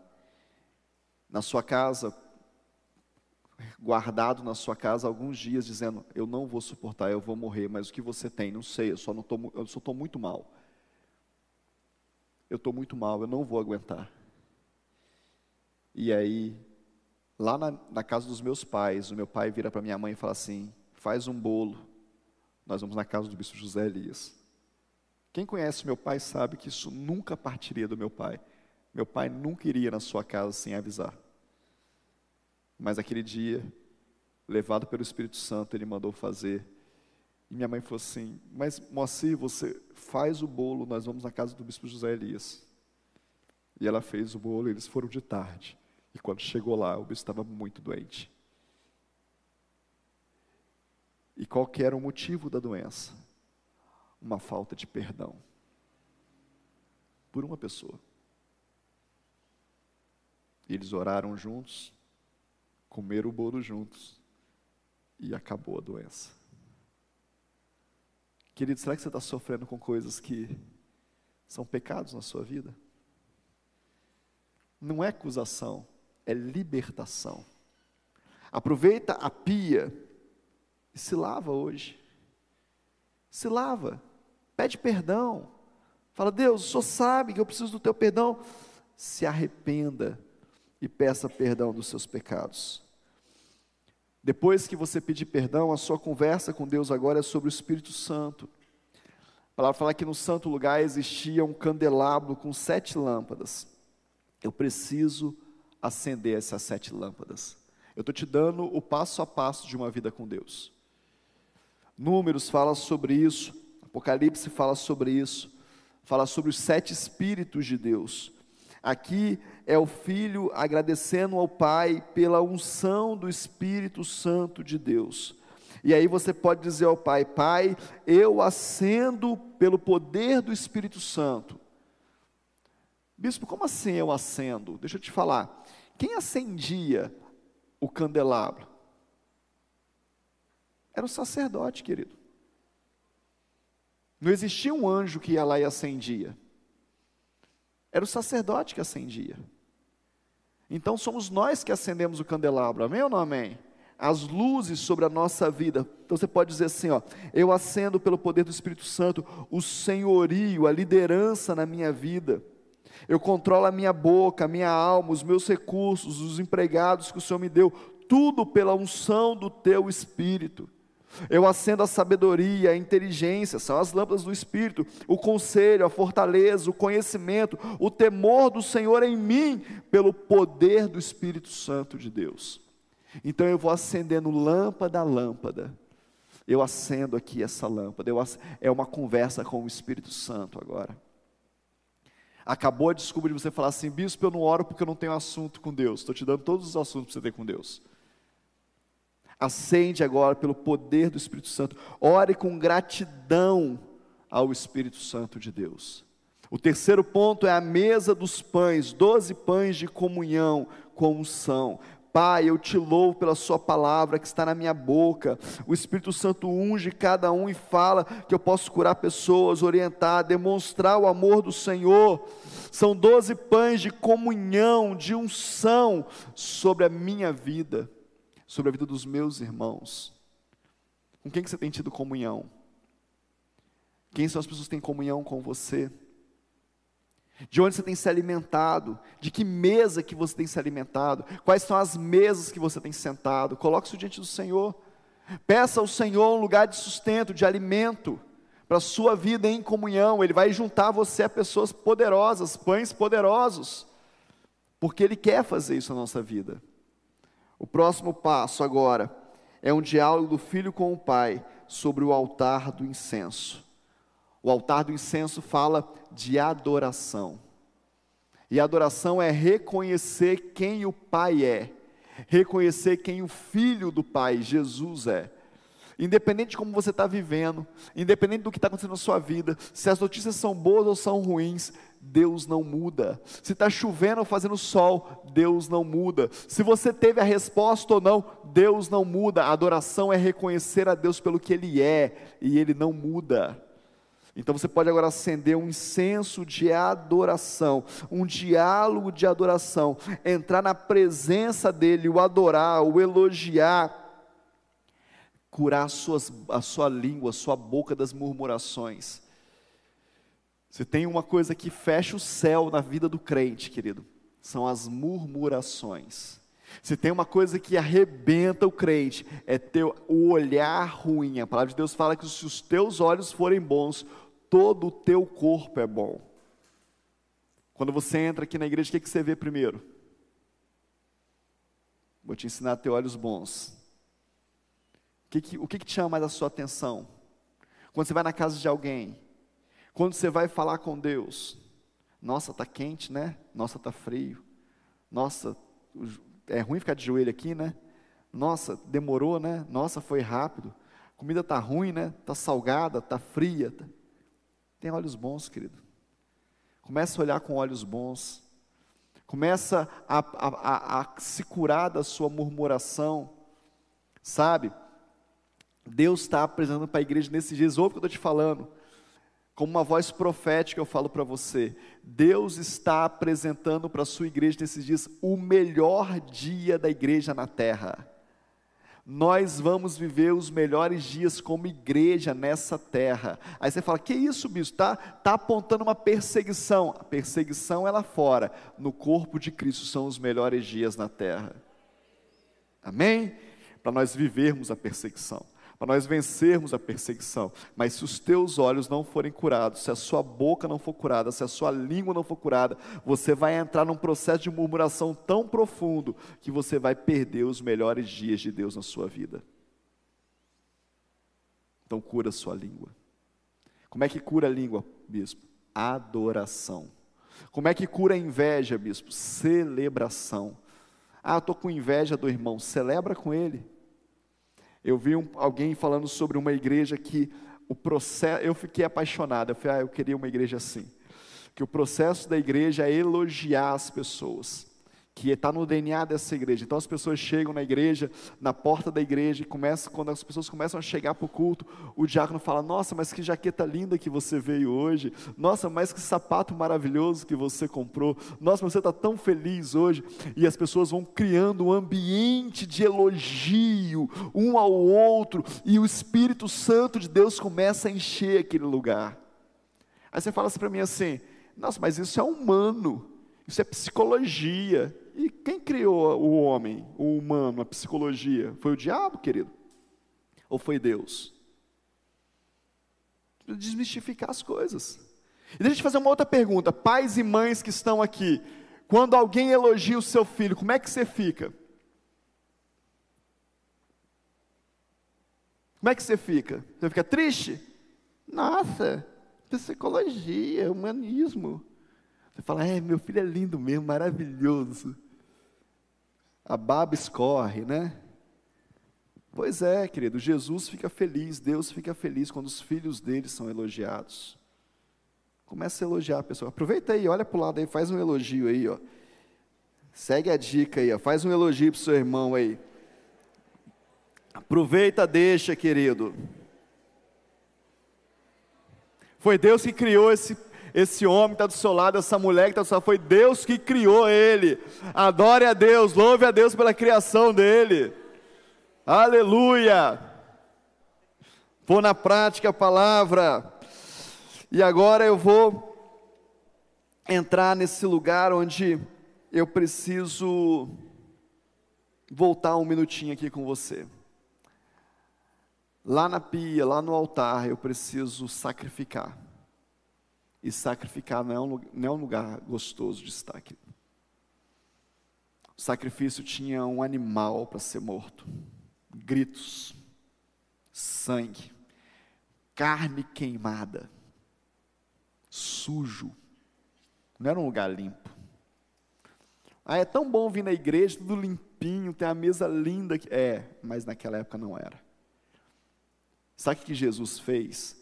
Na sua casa, guardado na sua casa alguns dias, dizendo: Eu não vou suportar, eu vou morrer, mas o que você tem? Não sei, eu só estou muito mal. Eu estou muito mal, eu não vou aguentar. E aí, lá na, na casa dos meus pais, o meu pai vira para minha mãe e fala assim: Faz um bolo, nós vamos na casa do bispo José Elias. Quem conhece meu pai sabe que isso nunca partiria do meu pai. Meu pai nunca iria na sua casa sem avisar. Mas aquele dia, levado pelo Espírito Santo, ele mandou fazer. E minha mãe falou assim: Mas Moacir, você faz o bolo, nós vamos na casa do bispo José Elias. E ela fez o bolo, e eles foram de tarde. E quando chegou lá, o bispo estava muito doente. E qual que era o motivo da doença? Uma falta de perdão. Por uma pessoa. Eles oraram juntos, comeram o bolo juntos e acabou a doença. Querido, será que você está sofrendo com coisas que são pecados na sua vida? Não é acusação, é libertação. Aproveita a pia e se lava hoje. Se lava, pede perdão. Fala, Deus, o Senhor sabe que eu preciso do teu perdão. Se arrependa e peça perdão dos seus pecados. Depois que você pedir perdão, a sua conversa com Deus agora é sobre o Espírito Santo. A palavra fala que no santo lugar existia um candelabro com sete lâmpadas. Eu preciso acender essas sete lâmpadas. Eu estou te dando o passo a passo de uma vida com Deus. Números fala sobre isso, Apocalipse fala sobre isso, fala sobre os sete espíritos de Deus. Aqui é o filho agradecendo ao pai pela unção do Espírito Santo de Deus. E aí você pode dizer ao pai: Pai, eu acendo pelo poder do Espírito Santo. Bispo, como assim eu acendo? Deixa eu te falar. Quem acendia o candelabro? Era o sacerdote, querido. Não existia um anjo que ia lá e acendia. Era o sacerdote que acendia. Então somos nós que acendemos o candelabro, amém ou não amém? As luzes sobre a nossa vida. Então você pode dizer assim, ó, eu acendo pelo poder do Espírito Santo o senhorio, a liderança na minha vida. Eu controlo a minha boca, a minha alma, os meus recursos, os empregados que o Senhor me deu, tudo pela unção do teu espírito. Eu acendo a sabedoria, a inteligência, são as lâmpadas do Espírito, o conselho, a fortaleza, o conhecimento, o temor do Senhor em mim, pelo poder do Espírito Santo de Deus. Então eu vou acendendo lâmpada a lâmpada. Eu acendo aqui essa lâmpada. É uma conversa com o Espírito Santo agora. Acabou a desculpa de você falar assim, bispo, eu não oro porque eu não tenho assunto com Deus. Estou te dando todos os assuntos para você ter com Deus. Acende agora pelo poder do Espírito Santo. Ore com gratidão ao Espírito Santo de Deus. O terceiro ponto é a mesa dos pães, doze pães de comunhão com unção. Pai, eu te louvo pela Sua palavra que está na minha boca. O Espírito Santo unge cada um e fala que eu posso curar pessoas, orientar, demonstrar o amor do Senhor. São doze pães de comunhão, de unção sobre a minha vida sobre a vida dos meus irmãos. Com quem que você tem tido comunhão? Quem são as pessoas que têm comunhão com você? De onde você tem se alimentado? De que mesa que você tem se alimentado? Quais são as mesas que você tem sentado? Coloque isso diante do Senhor. Peça ao Senhor um lugar de sustento, de alimento, para a sua vida em comunhão. Ele vai juntar você a pessoas poderosas, pães poderosos, porque Ele quer fazer isso na nossa vida. O próximo passo agora é um diálogo do filho com o pai sobre o altar do incenso. O altar do incenso fala de adoração. E adoração é reconhecer quem o pai é, reconhecer quem o filho do pai, Jesus, é. Independente de como você está vivendo, independente do que está acontecendo na sua vida, se as notícias são boas ou são ruins, Deus não muda. Se está chovendo ou fazendo sol, Deus não muda. Se você teve a resposta ou não, Deus não muda. A adoração é reconhecer a Deus pelo que Ele é e Ele não muda. Então você pode agora acender um incenso de adoração, um diálogo de adoração, entrar na presença dEle, o adorar, o elogiar, curar suas, a sua língua, a sua boca das murmurações. Se tem uma coisa que fecha o céu na vida do crente, querido, são as murmurações. Se tem uma coisa que arrebenta o crente, é o olhar ruim. A palavra de Deus fala que se os teus olhos forem bons, todo o teu corpo é bom. Quando você entra aqui na igreja, o que, que você vê primeiro? Vou te ensinar a ter olhos bons. O que, que, o que, que te chama mais a sua atenção? Quando você vai na casa de alguém, quando você vai falar com Deus, nossa, está quente, né? Nossa, está frio. Nossa, é ruim ficar de joelho aqui, né? Nossa, demorou, né? Nossa, foi rápido. A comida está ruim, né? Está salgada, está fria. Tá... Tem olhos bons, querido. Começa a olhar com olhos bons. Começa a, a, a, a se curar da sua murmuração. Sabe? Deus está apresentando para a igreja nesses dias, ouve o que eu estou te falando como uma voz profética, eu falo para você: Deus está apresentando para a sua igreja nesses dias o melhor dia da igreja na terra. Nós vamos viver os melhores dias como igreja nessa terra. Aí você fala: que isso, bispo? Está tá apontando uma perseguição. A perseguição é lá fora. No corpo de Cristo são os melhores dias na terra. Amém? Para nós vivermos a perseguição para nós vencermos a perseguição. Mas se os teus olhos não forem curados, se a sua boca não for curada, se a sua língua não for curada, você vai entrar num processo de murmuração tão profundo que você vai perder os melhores dias de Deus na sua vida. Então cura a sua língua. Como é que cura a língua, bispo? Adoração. Como é que cura a inveja, bispo? Celebração. Ah, estou com inveja do irmão, celebra com ele. Eu vi um, alguém falando sobre uma igreja que o processo, eu fiquei apaixonado, eu falei, ah, eu queria uma igreja assim. Que o processo da igreja é elogiar as pessoas que está no DNA dessa igreja. Então as pessoas chegam na igreja, na porta da igreja, e começa, quando as pessoas começam a chegar para o culto, o diácono fala: Nossa, mas que jaqueta linda que você veio hoje. Nossa, mas que sapato maravilhoso que você comprou. Nossa, você está tão feliz hoje. E as pessoas vão criando um ambiente de elogio um ao outro, e o Espírito Santo de Deus começa a encher aquele lugar. Aí você fala assim para mim assim: Nossa, mas isso é humano. Isso é psicologia. E quem criou o homem, o humano, a psicologia? Foi o diabo, querido? Ou foi Deus? Desmistificar as coisas. E deixa eu te fazer uma outra pergunta. Pais e mães que estão aqui, quando alguém elogia o seu filho, como é que você fica? Como é que você fica? Você fica triste? Nossa, psicologia, humanismo. Você fala, é, meu filho é lindo mesmo, maravilhoso a baba escorre, né? Pois é, querido, Jesus fica feliz, Deus fica feliz quando os filhos dele são elogiados. Começa a elogiar a pessoa. Aproveita aí, olha para o lado aí, faz um elogio aí, ó. Segue a dica aí, ó. Faz um elogio para o seu irmão aí. Aproveita, deixa, querido. Foi Deus que criou esse esse homem que está do seu lado, essa mulher que está do seu lado, foi Deus que criou ele. Adore a Deus, louve a Deus pela criação dele. Aleluia! Vou na prática a palavra. E agora eu vou entrar nesse lugar onde eu preciso voltar um minutinho aqui com você. Lá na pia, lá no altar, eu preciso sacrificar. E sacrificar não é um, não é um lugar gostoso de estar aqui. O sacrifício tinha um animal para ser morto, gritos, sangue, carne queimada, sujo. Não era um lugar limpo. Ah, é tão bom vir na igreja, tudo limpinho, tem a mesa linda. É, mas naquela época não era. Sabe o que Jesus fez?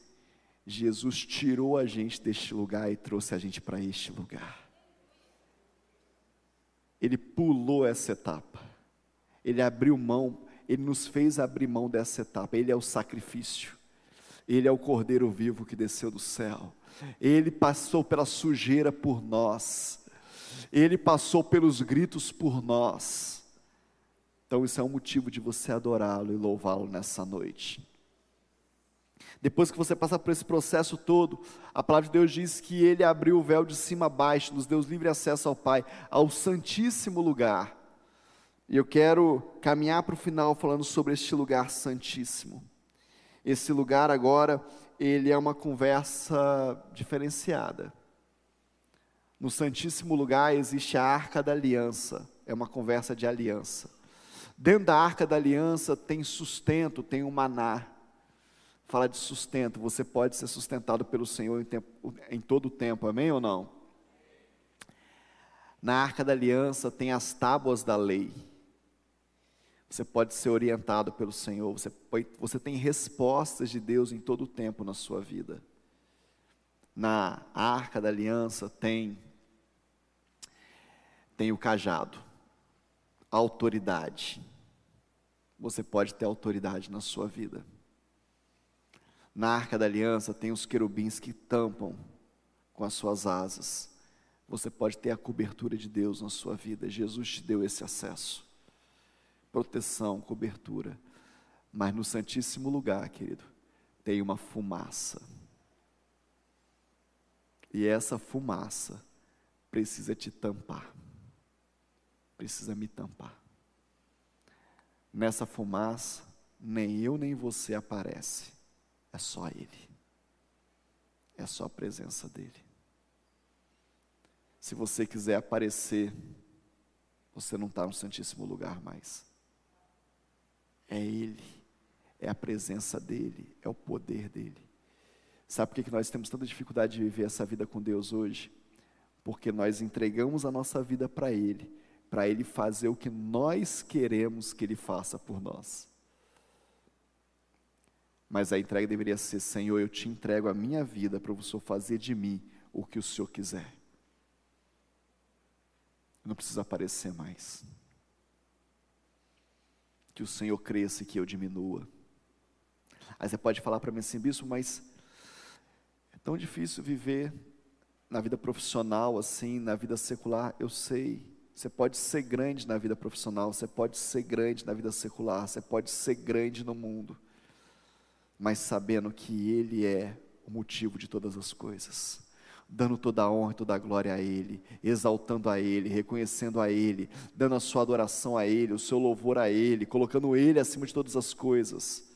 Jesus tirou a gente deste lugar e trouxe a gente para este lugar. Ele pulou essa etapa. Ele abriu mão, ele nos fez abrir mão dessa etapa. Ele é o sacrifício. Ele é o cordeiro vivo que desceu do céu. Ele passou pela sujeira por nós. Ele passou pelos gritos por nós. Então isso é um motivo de você adorá-lo e louvá-lo nessa noite. Depois que você passa por esse processo todo, a palavra de Deus diz que ele abriu o véu de cima a baixo, nos deu livre acesso ao Pai, ao Santíssimo Lugar. E eu quero caminhar para o final falando sobre este lugar santíssimo. Esse lugar agora, ele é uma conversa diferenciada. No Santíssimo Lugar existe a Arca da Aliança, é uma conversa de aliança. Dentro da Arca da Aliança tem sustento, tem o um maná fala de sustento, você pode ser sustentado pelo Senhor em, tempo, em todo o tempo, amém ou não? Na arca da aliança tem as tábuas da lei. Você pode ser orientado pelo Senhor, você, pode, você tem respostas de Deus em todo o tempo na sua vida. Na arca da aliança tem tem o cajado, autoridade. Você pode ter autoridade na sua vida. Na arca da aliança tem os querubins que tampam com as suas asas. Você pode ter a cobertura de Deus na sua vida. Jesus te deu esse acesso. Proteção, cobertura. Mas no Santíssimo Lugar, querido, tem uma fumaça. E essa fumaça precisa te tampar. Precisa me tampar. Nessa fumaça, nem eu nem você aparece é só Ele. É só a presença dEle. Se você quiser aparecer, você não está no Santíssimo Lugar mais. É Ele. é a presença dEle, é o poder dEle. Sabe por que nós temos tanta dificuldade de viver essa vida com Deus hoje? Porque nós entregamos a nossa vida para Ele, para Ele fazer o que nós queremos que Ele faça por nós. Mas a entrega deveria ser: Senhor, eu te entrego a minha vida para o Senhor fazer de mim o que o Senhor quiser. Não precisa aparecer mais. Que o Senhor cresça e que eu diminua. Aí você pode falar para mim assim, bispo, mas é tão difícil viver na vida profissional assim, na vida secular. Eu sei. Você pode ser grande na vida profissional, você pode ser grande na vida secular, você pode ser grande no mundo mas sabendo que Ele é o motivo de todas as coisas, dando toda a honra e toda a glória a Ele, exaltando a Ele, reconhecendo a Ele, dando a sua adoração a Ele, o seu louvor a Ele, colocando Ele acima de todas as coisas.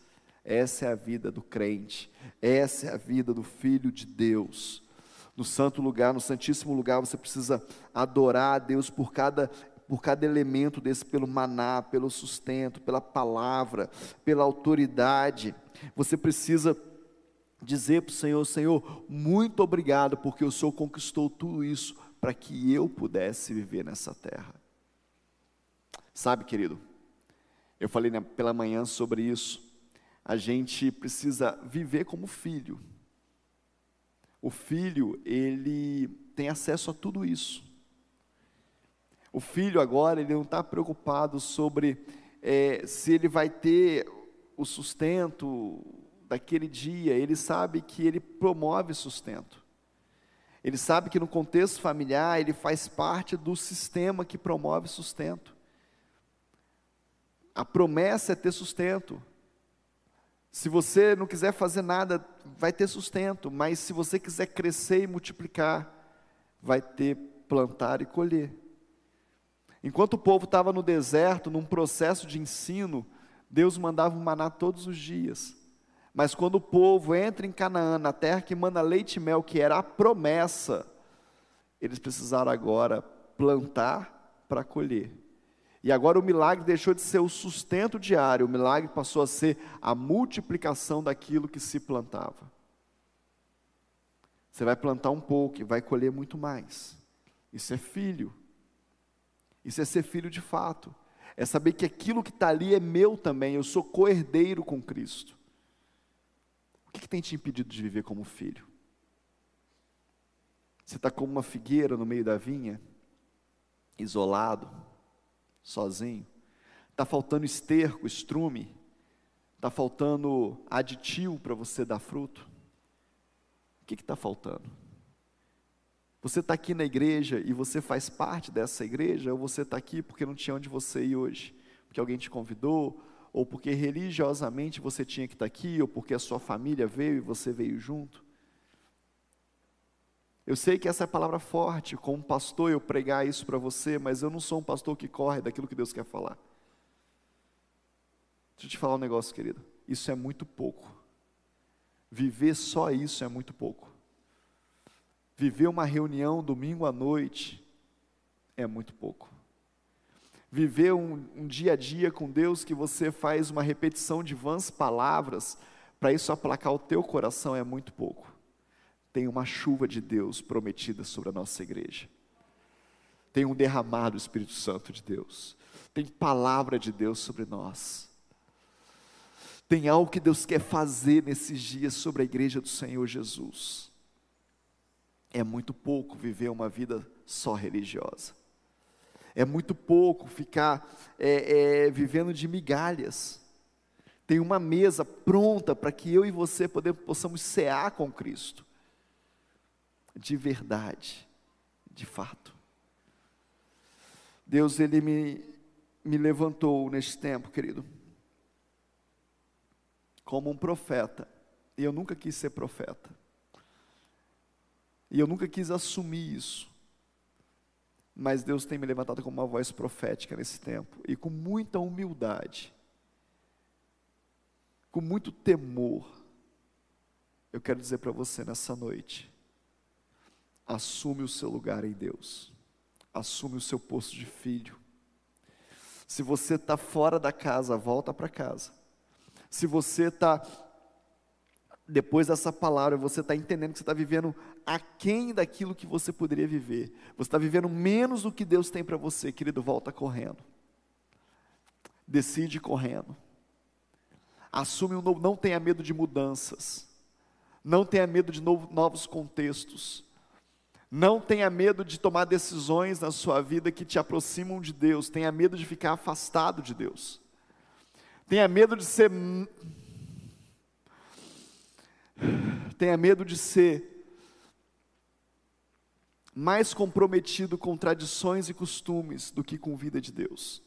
Essa é a vida do crente, essa é a vida do Filho de Deus. No santo lugar, no santíssimo lugar, você precisa adorar a Deus por cada por cada elemento desse, pelo maná, pelo sustento, pela palavra, pela autoridade. Você precisa dizer para o Senhor: Senhor, muito obrigado, porque o Senhor conquistou tudo isso para que eu pudesse viver nessa terra. Sabe, querido, eu falei né, pela manhã sobre isso. A gente precisa viver como filho. O filho, ele tem acesso a tudo isso. O filho agora, ele não está preocupado sobre é, se ele vai ter o sustento daquele dia, ele sabe que ele promove sustento. Ele sabe que no contexto familiar ele faz parte do sistema que promove sustento. A promessa é ter sustento. Se você não quiser fazer nada, vai ter sustento, mas se você quiser crescer e multiplicar, vai ter plantar e colher. Enquanto o povo estava no deserto, num processo de ensino, Deus mandava o maná todos os dias. Mas quando o povo entra em Canaã, na terra que manda leite e mel, que era a promessa, eles precisaram agora plantar para colher. E agora o milagre deixou de ser o sustento diário, o milagre passou a ser a multiplicação daquilo que se plantava. Você vai plantar um pouco e vai colher muito mais. Isso é filho. Isso é ser filho de fato. É saber que aquilo que está ali é meu também. Eu sou co-herdeiro com Cristo. O que, que tem te impedido de viver como filho? Você está como uma figueira no meio da vinha, isolado, sozinho. Está faltando esterco, estrume. Está faltando aditivo para você dar fruto. O que está faltando? Você está aqui na igreja e você faz parte dessa igreja, ou você está aqui porque não tinha onde você ir hoje? Porque alguém te convidou, ou porque religiosamente você tinha que estar tá aqui, ou porque a sua família veio e você veio junto? Eu sei que essa é a palavra forte, como pastor eu pregar isso para você, mas eu não sou um pastor que corre daquilo que Deus quer falar. Deixa eu te falar um negócio, querido. Isso é muito pouco. Viver só isso é muito pouco. Viver uma reunião domingo à noite é muito pouco. Viver um, um dia a dia com Deus que você faz uma repetição de vãs palavras para isso aplacar o teu coração é muito pouco. Tem uma chuva de Deus prometida sobre a nossa igreja. Tem um derramado Espírito Santo de Deus. Tem palavra de Deus sobre nós. Tem algo que Deus quer fazer nesses dias sobre a igreja do Senhor Jesus. É muito pouco viver uma vida só religiosa. É muito pouco ficar é, é, vivendo de migalhas. Tem uma mesa pronta para que eu e você poder, possamos cear com Cristo. De verdade, de fato. Deus, Ele me, me levantou neste tempo, querido, como um profeta. E eu nunca quis ser profeta. E eu nunca quis assumir isso. Mas Deus tem me levantado como uma voz profética nesse tempo. E com muita humildade, com muito temor, eu quero dizer para você nessa noite: assume o seu lugar em Deus, assume o seu posto de filho. Se você está fora da casa, volta para casa. Se você está, depois dessa palavra, você está entendendo que você está vivendo aquém daquilo que você poderia viver, você está vivendo menos do que Deus tem para você, querido, volta correndo. Decide correndo. Assume um novo, não tenha medo de mudanças. Não tenha medo de novo, novos contextos. Não tenha medo de tomar decisões na sua vida que te aproximam de Deus. Tenha medo de ficar afastado de Deus. Tenha medo de ser. *sighs* Tenha medo de ser mais comprometido com tradições e costumes do que com vida de Deus.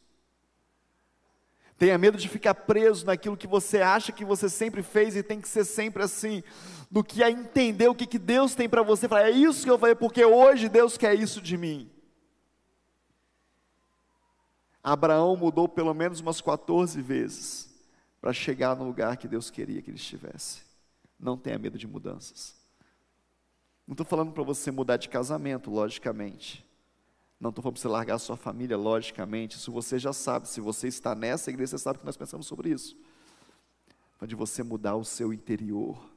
Tenha medo de ficar preso naquilo que você acha que você sempre fez e tem que ser sempre assim, do que a entender o que, que Deus tem para você. Falar, é isso que eu falei, porque hoje Deus quer isso de mim. Abraão mudou pelo menos umas 14 vezes para chegar no lugar que Deus queria que ele estivesse. Não tenha medo de mudanças. Não estou falando para você mudar de casamento, logicamente. Não estou falando para você largar a sua família, logicamente. Isso você já sabe. Se você está nessa igreja, você sabe que nós pensamos sobre isso. Mas de você mudar o seu interior,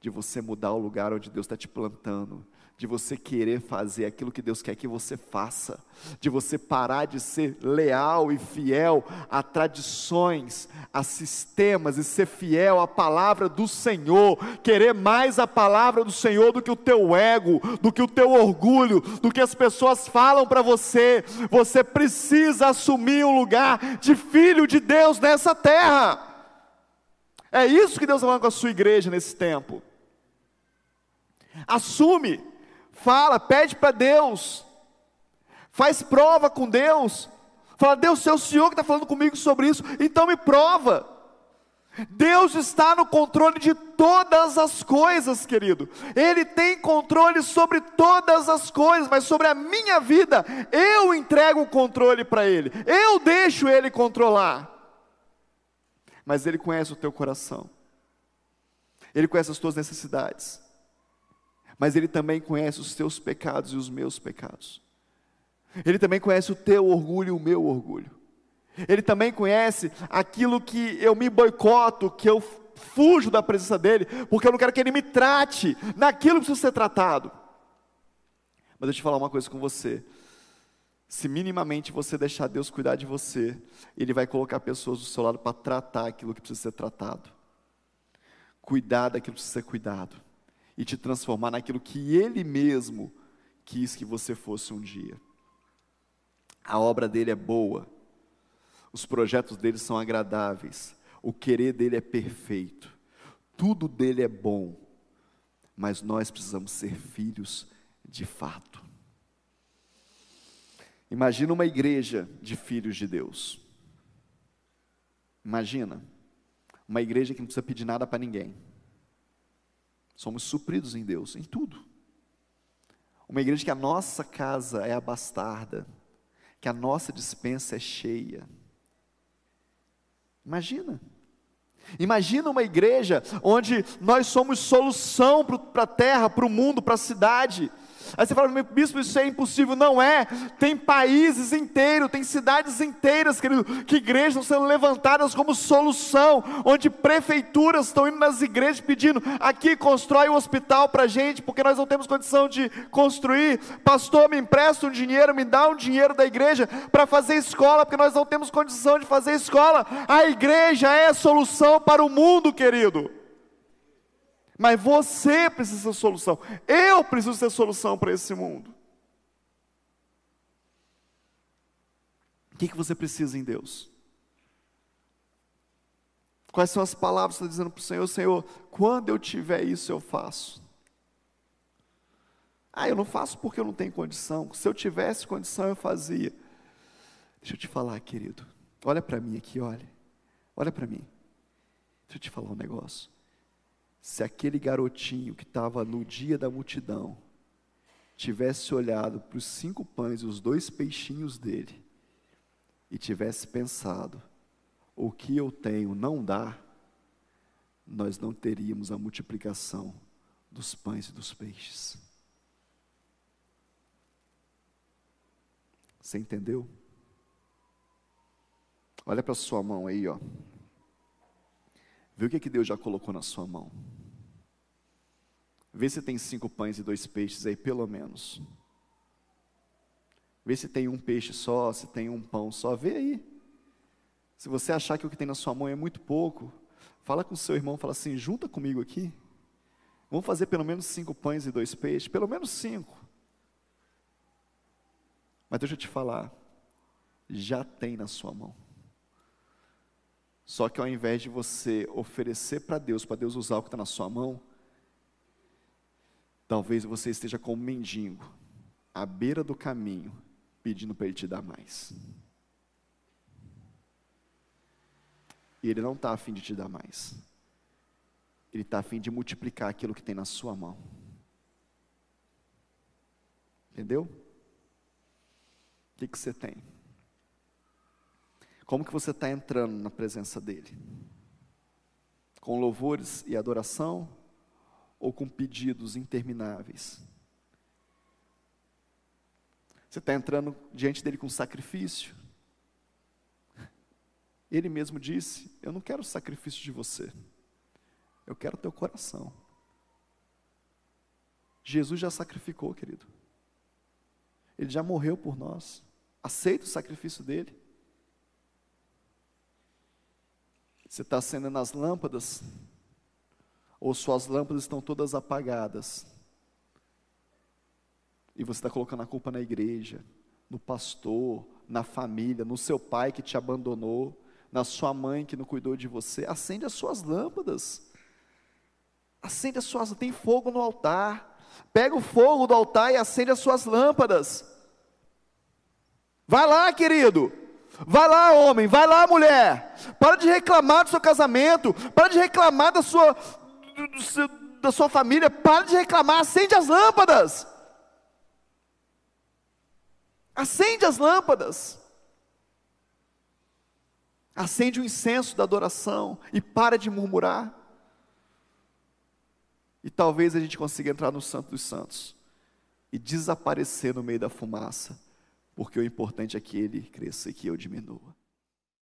de você mudar o lugar onde Deus está te plantando, de você querer fazer aquilo que Deus quer que você faça, de você parar de ser leal e fiel a tradições, a sistemas e ser fiel à palavra do Senhor, querer mais a palavra do Senhor do que o teu ego, do que o teu orgulho, do que as pessoas falam para você. Você precisa assumir um lugar de filho de Deus nessa terra. É isso que Deus está falando com a sua igreja nesse tempo. Assume fala, pede para Deus, faz prova com Deus, fala, Deus, é o Senhor que está falando comigo sobre isso, então me prova. Deus está no controle de todas as coisas, querido. Ele tem controle sobre todas as coisas, mas sobre a minha vida, eu entrego o controle para Ele, eu deixo Ele controlar. Mas Ele conhece o teu coração, Ele conhece as tuas necessidades mas Ele também conhece os teus pecados e os meus pecados. Ele também conhece o teu orgulho e o meu orgulho. Ele também conhece aquilo que eu me boicoto, que eu fujo da presença dEle, porque eu não quero que Ele me trate naquilo que precisa ser tratado. Mas deixa eu falar uma coisa com você. Se minimamente você deixar Deus cuidar de você, Ele vai colocar pessoas do seu lado para tratar aquilo que precisa ser tratado, cuidar daquilo que precisa ser cuidado e te transformar naquilo que Ele mesmo quis que você fosse um dia. A obra dele é boa, os projetos dele são agradáveis, o querer dele é perfeito, tudo dele é bom, mas nós precisamos ser filhos de fato. Imagina uma igreja de filhos de Deus. Imagina uma igreja que não precisa pedir nada para ninguém Somos supridos em Deus, em tudo. Uma igreja que a nossa casa é abastarda, que a nossa dispensa é cheia. Imagina. Imagina uma igreja onde nós somos solução para a terra, para o mundo, para a cidade Aí você fala, bispo, isso é impossível. Não é. Tem países inteiros, tem cidades inteiras, querido, que igrejas estão sendo levantadas como solução, onde prefeituras estão indo nas igrejas pedindo, aqui constrói um hospital para gente, porque nós não temos condição de construir. Pastor, me empresta um dinheiro, me dá um dinheiro da igreja para fazer escola, porque nós não temos condição de fazer escola. A igreja é a solução para o mundo, querido. Mas você precisa ser solução. Eu preciso ser solução para esse mundo. O que, que você precisa em Deus? Quais são as palavras que você está dizendo para o Senhor? Senhor, quando eu tiver isso, eu faço. Ah, eu não faço porque eu não tenho condição. Se eu tivesse condição, eu fazia. Deixa eu te falar, querido. Olha para mim aqui, olha. Olha para mim. Deixa eu te falar um negócio se aquele garotinho que estava no dia da multidão tivesse olhado para os cinco pães e os dois peixinhos dele e tivesse pensado: o que eu tenho não dá, nós não teríamos a multiplicação dos pães e dos peixes. Você entendeu? Olha para sua mão aí, ó. Vê o que, que Deus já colocou na sua mão. Vê se tem cinco pães e dois peixes aí, pelo menos. Vê se tem um peixe só, se tem um pão só. Vê aí. Se você achar que o que tem na sua mão é muito pouco, fala com seu irmão, fala assim, junta comigo aqui. Vamos fazer pelo menos cinco pães e dois peixes, pelo menos cinco. Mas deixa eu te falar, já tem na sua mão. Só que ao invés de você oferecer para Deus, para Deus usar o que está na sua mão, talvez você esteja como um mendigo, à beira do caminho, pedindo para Ele te dar mais. E Ele não está afim de te dar mais. Ele está afim de multiplicar aquilo que tem na sua mão. Entendeu? O que, que você tem? Como que você está entrando na presença dEle? Com louvores e adoração ou com pedidos intermináveis? Você está entrando diante dele com sacrifício? Ele mesmo disse: Eu não quero sacrifício de você, eu quero teu coração. Jesus já sacrificou, querido. Ele já morreu por nós. Aceita o sacrifício dele. Você está acendendo as lâmpadas, ou suas lâmpadas estão todas apagadas, e você está colocando a culpa na igreja, no pastor, na família, no seu pai que te abandonou, na sua mãe que não cuidou de você, acende as suas lâmpadas. Acende as suas, tem fogo no altar. Pega o fogo do altar e acende as suas lâmpadas. Vai lá, querido. Vai lá, homem, vai lá, mulher. Para de reclamar do seu casamento, para de reclamar da sua do, seu, da sua família, para de reclamar, acende as lâmpadas. Acende as lâmpadas. Acende o incenso da adoração e para de murmurar. E talvez a gente consiga entrar no Santo dos Santos e desaparecer no meio da fumaça, porque o importante é que ele cresça e que eu diminua.